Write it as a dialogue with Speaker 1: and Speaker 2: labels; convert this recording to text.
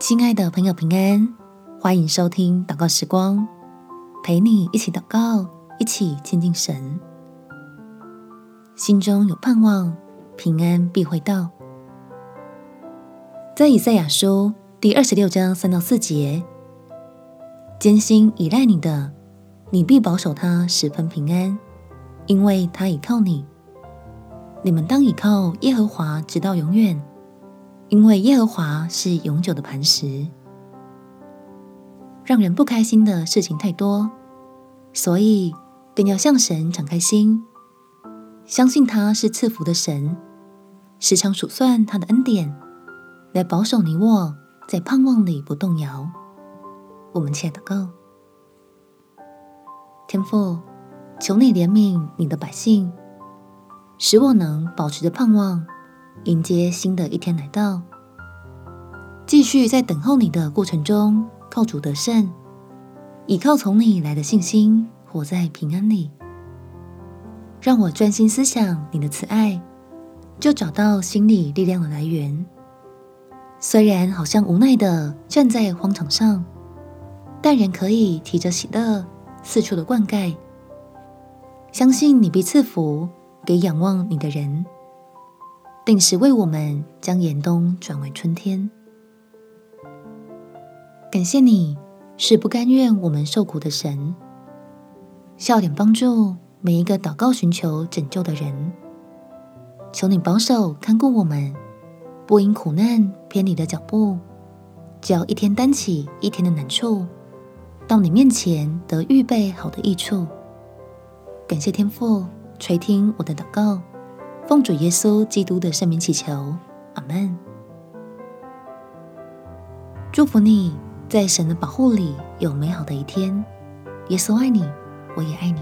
Speaker 1: 亲爱的朋友，平安，欢迎收听祷告时光，陪你一起祷告，一起亲近神，心中有盼望，平安必会到。在以赛亚书第二十六章三到四节，坚心倚赖你的，你必保守他十分平安，因为他倚靠你。你们当倚靠耶和华，直到永远。因为耶和华是永久的磐石，让人不开心的事情太多，所以更要向神敞开心，相信他是赐福的神，时常数算他的恩典，来保守你我在盼望里不动摇。我们且祷告，天父，求你怜悯你的百姓，使我能保持着盼望。迎接新的一天来到，继续在等候你的过程中靠主得胜，倚靠从你来的信心，活在平安里。让我专心思想你的慈爱，就找到心里力量的来源。虽然好像无奈的站在荒场上，但仍可以提着喜乐四处的灌溉，相信你必赐福给仰望你的人。定时为我们将严冬转为春天。感谢你是不甘愿我们受苦的神，笑脸帮助每一个祷告寻求拯救的人。求你保守看顾我们，不因苦难偏离的脚步，只要一天担起一天的难处，到你面前得预备好的益处。感谢天父垂听我的祷告。奉主耶稣基督的圣名祈求，阿门。祝福你在神的保护里有美好的一天。耶稣爱你，我也爱你。